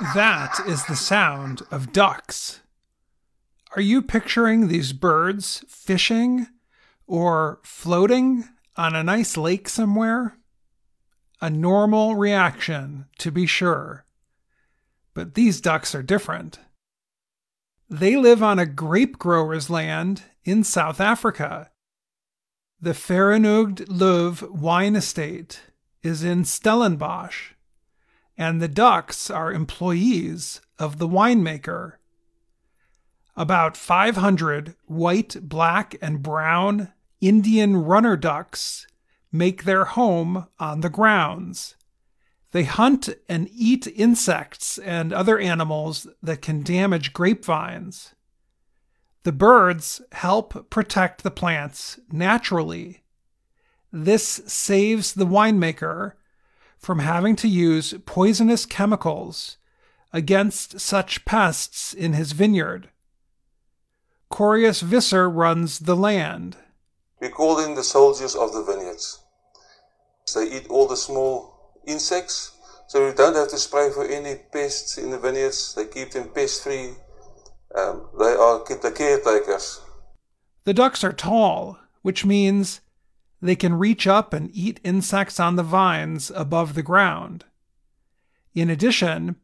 That is the sound of ducks. Are you picturing these birds fishing or floating on a nice lake somewhere? A normal reaction, to be sure. But these ducks are different. They live on a grape grower's land in South Africa. The Vergenoegd Löw wine estate is in Stellenbosch, and the ducks are employees of the winemaker. About 500 white, black, and brown Indian runner ducks make their home on the grounds. They hunt and eat insects and other animals that can damage grapevines. The birds help protect the plants naturally. This saves the winemaker from having to use poisonous chemicals against such pests in his vineyard. Corius Visser runs the land. We call them the soldiers of the vineyards. They eat all the small insects, so we don't have to spray for any pests in the vineyards. They keep them pest free. Um, they are the caretakers. The ducks are tall, which means they can reach up and eat insects on the vines above the ground. In addition,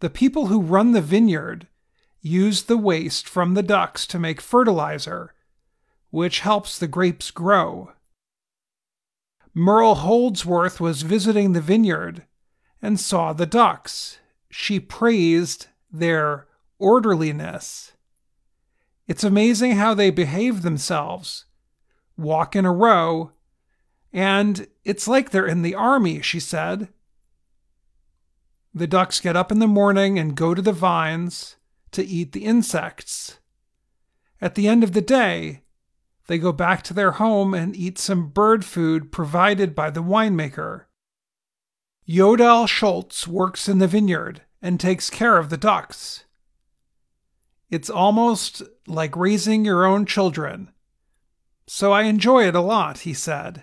the people who run the vineyard use the waste from the ducks to make fertilizer, which helps the grapes grow. Merle Holdsworth was visiting the vineyard and saw the ducks. She praised their orderliness. It's amazing how they behave themselves, walk in a row, and it's like they're in the army, she said. The ducks get up in the morning and go to the vines to eat the insects. At the end of the day, they go back to their home and eat some bird food provided by the winemaker. Yodel Schultz works in the vineyard and takes care of the ducks. It's almost like raising your own children. So I enjoy it a lot, he said.